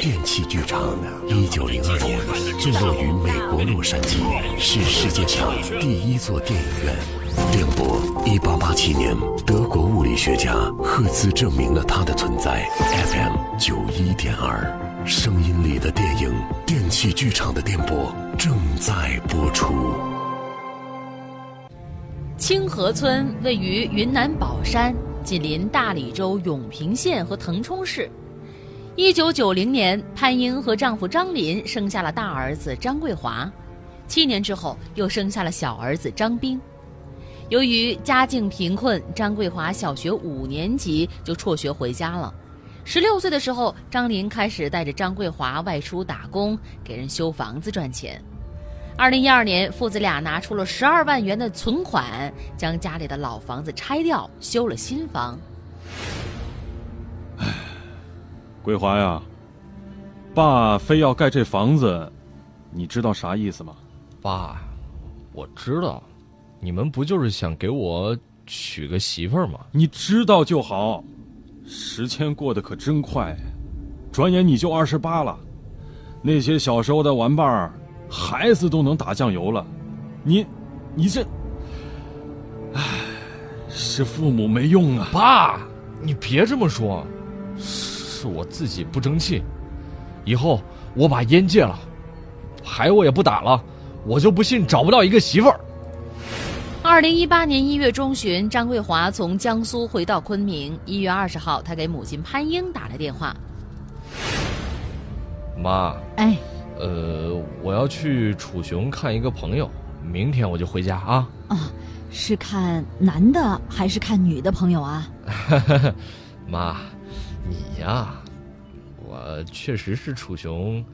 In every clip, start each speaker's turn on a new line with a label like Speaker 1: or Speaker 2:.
Speaker 1: 电器剧场，一九零二年坐落于美国洛杉矶，是世界上第一座电影院。电波，一八八七年，德国物理学家赫兹证明了它的存在。FM 九一点二，声音里的电影，电器剧场的电波正在播出。
Speaker 2: 清河村位于云南保山，紧邻大理州永平县和腾冲市。一九九零年，潘英和丈夫张林生下了大儿子张桂华，七年之后又生下了小儿子张斌。由于家境贫困，张桂华小学五年级就辍学回家了。十六岁的时候，张林开始带着张桂华外出打工，给人修房子赚钱。二零一二年，父子俩拿出了十二万元的存款，将家里的老房子拆掉，修了新房。
Speaker 3: 桂华呀，爸非要盖这房子，你知道啥意思吗？
Speaker 4: 爸，我知道，你们不就是想给我娶个媳妇儿吗？
Speaker 3: 你知道就好。时间过得可真快，转眼你就二十八了，那些小时候的玩伴儿。孩子都能打酱油了，你，你这，唉，是父母没用啊！
Speaker 4: 爸，你别这么说，是我自己不争气。以后我把烟戒了，牌我也不打了，我就不信找不到一个媳妇儿。
Speaker 2: 二零一八年一月中旬，张桂华从江苏回到昆明。一月二十号，他给母亲潘英打了电话：“
Speaker 4: 妈，
Speaker 5: 哎。”
Speaker 4: 呃，我要去楚雄看一个朋友，明天我就回家啊。
Speaker 5: 啊，是看男的还是看女的朋友啊？
Speaker 4: 妈，你呀，我确实是楚雄，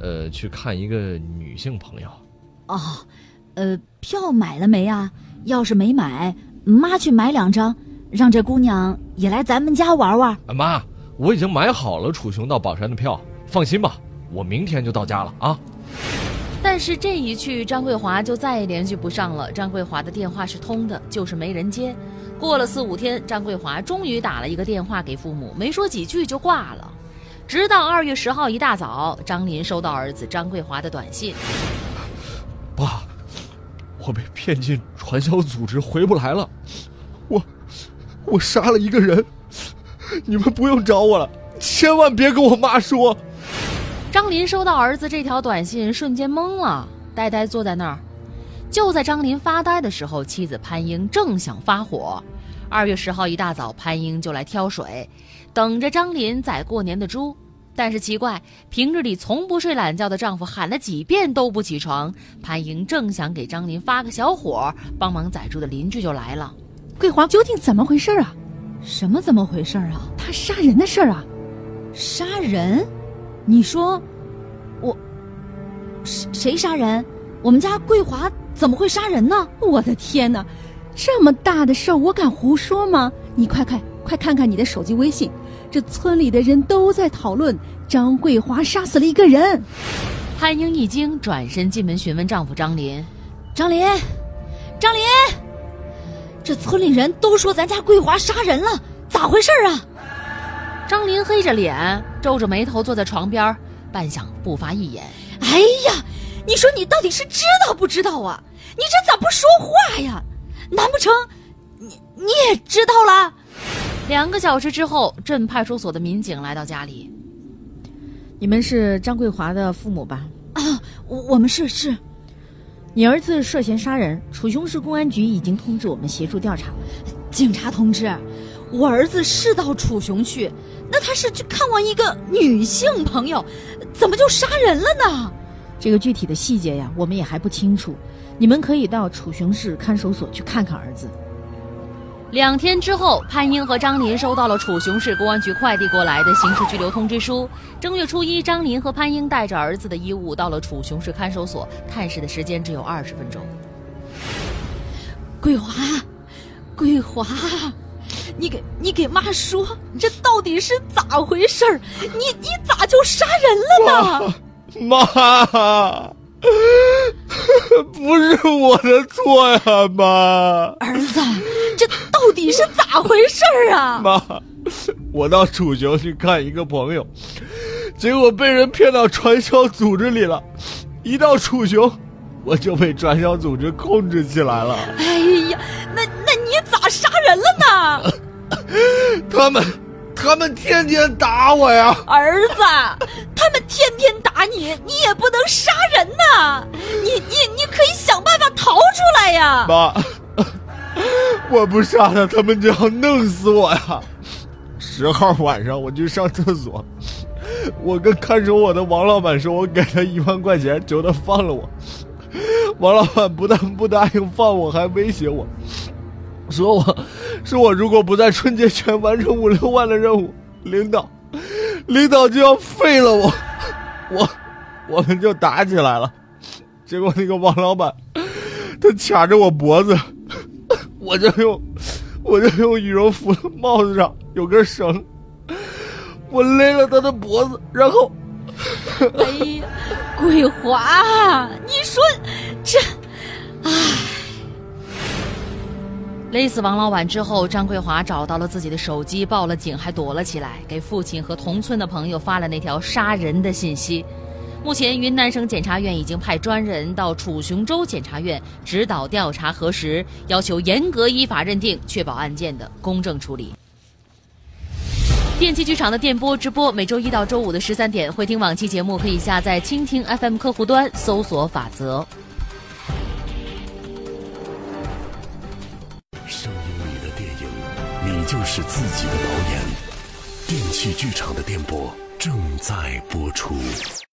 Speaker 4: 呃，去看一个女性朋友。
Speaker 5: 哦，呃，票买了没啊？要是没买，妈去买两张，让这姑娘也来咱们家玩玩。
Speaker 4: 妈，我已经买好了楚雄到宝山的票，放心吧。我明天就到家了啊！
Speaker 2: 但是这一去，张桂华就再也联系不上了。张桂华的电话是通的，就是没人接。过了四五天，张桂华终于打了一个电话给父母，没说几句就挂了。直到二月十号一大早，张林收到儿子张桂华的短信：“
Speaker 4: 爸，我被骗进传销组织，回不来了。我，我杀了一个人。你们不用找我了，千万别跟我妈说。”
Speaker 2: 张林收到儿子这条短信，瞬间懵了，呆呆坐在那儿。就在张林发呆的时候，妻子潘英正想发火。二月十号一大早，潘英就来挑水，等着张林宰过年的猪。但是奇怪，平日里从不睡懒觉的丈夫喊了几遍都不起床。潘英正想给张林发个小火，帮忙宰猪的邻居就来了。
Speaker 6: 桂华究竟怎么回事啊？
Speaker 5: 什么怎么回事啊？
Speaker 6: 他杀人的事儿啊？
Speaker 5: 杀人？你说，我谁谁杀人？我们家桂华怎么会杀人呢？
Speaker 6: 我的天哪，这么大的事儿，我敢胡说吗？你快快快看看你的手机微信，这村里的人都在讨论张桂华杀死了一个人。
Speaker 2: 潘英一惊，转身进门询问丈夫张林：“
Speaker 5: 张林，张林，这村里人都说咱家桂华杀人了，咋回事啊？”
Speaker 2: 张林黑着脸，皱着眉头坐在床边，半晌不发一言。
Speaker 5: 哎呀，你说你到底是知道不知道啊？你这咋不说话呀？难不成你你也知道了？
Speaker 2: 两个小时之后，镇派出所的民警来到家里。
Speaker 6: 你们是张桂华的父母吧？
Speaker 5: 啊，我们是是。
Speaker 6: 你儿子涉嫌杀人，楚雄市公安局已经通知我们协助调查。
Speaker 5: 警察同志。我儿子是到楚雄去，那他是去看望一个女性朋友，怎么就杀人了呢？
Speaker 6: 这个具体的细节呀，我们也还不清楚。你们可以到楚雄市看守所去看看儿子。
Speaker 2: 两天之后，潘英和张林收到了楚雄市公安局快递过来的刑事拘留通知书。正月初一，张林和潘英带着儿子的衣物到了楚雄市看守所，探视的时间只有二十分钟。
Speaker 5: 桂华，桂华。你给你给妈说，这到底是咋回事儿？你你咋就杀人了
Speaker 4: 呢？妈，不是我的错呀，妈。
Speaker 5: 儿子，这到底是咋回事儿啊？
Speaker 4: 妈，我到楚雄去看一个朋友，结果被人骗到传销组织里了。一到楚雄，我就被传销组织控制起来了。
Speaker 5: 哎呀，那那你咋杀人了呢？
Speaker 4: 他们，他们天天打我呀！
Speaker 5: 儿子，他们天天打你，你也不能杀人呐！你你你可以想办法逃出来呀！
Speaker 4: 妈，我不杀他，他们就要弄死我呀！十号晚上我去上厕所，我跟看守我的王老板说，我给他一万块钱，求他放了我。王老板不但不答应放我，还威胁我，说我，说我如果不在春节前完成五六万的任务，领导，领导就要废了我。我，我们就打起来了。结果那个王老板，他卡着我脖子，我就用。我就用羽绒服的帽子上有根绳，我勒了他的脖子，然后，
Speaker 5: 哎呀，桂华，你说这，唉，
Speaker 2: 勒死王老板之后，张桂华找到了自己的手机，报了警，还躲了起来，给父亲和同村的朋友发了那条杀人的信息。目前，云南省检察院已经派专人到楚雄州检察院指导调查核实，要求严格依法认定，确保案件的公正处理。电器剧场的电波直播，每周一到周五的十三点，会听往期节目可以下载蜻蜓 FM 客户端，搜索“法则”。
Speaker 1: 就是自己的导演。电器剧场的电波正在播出。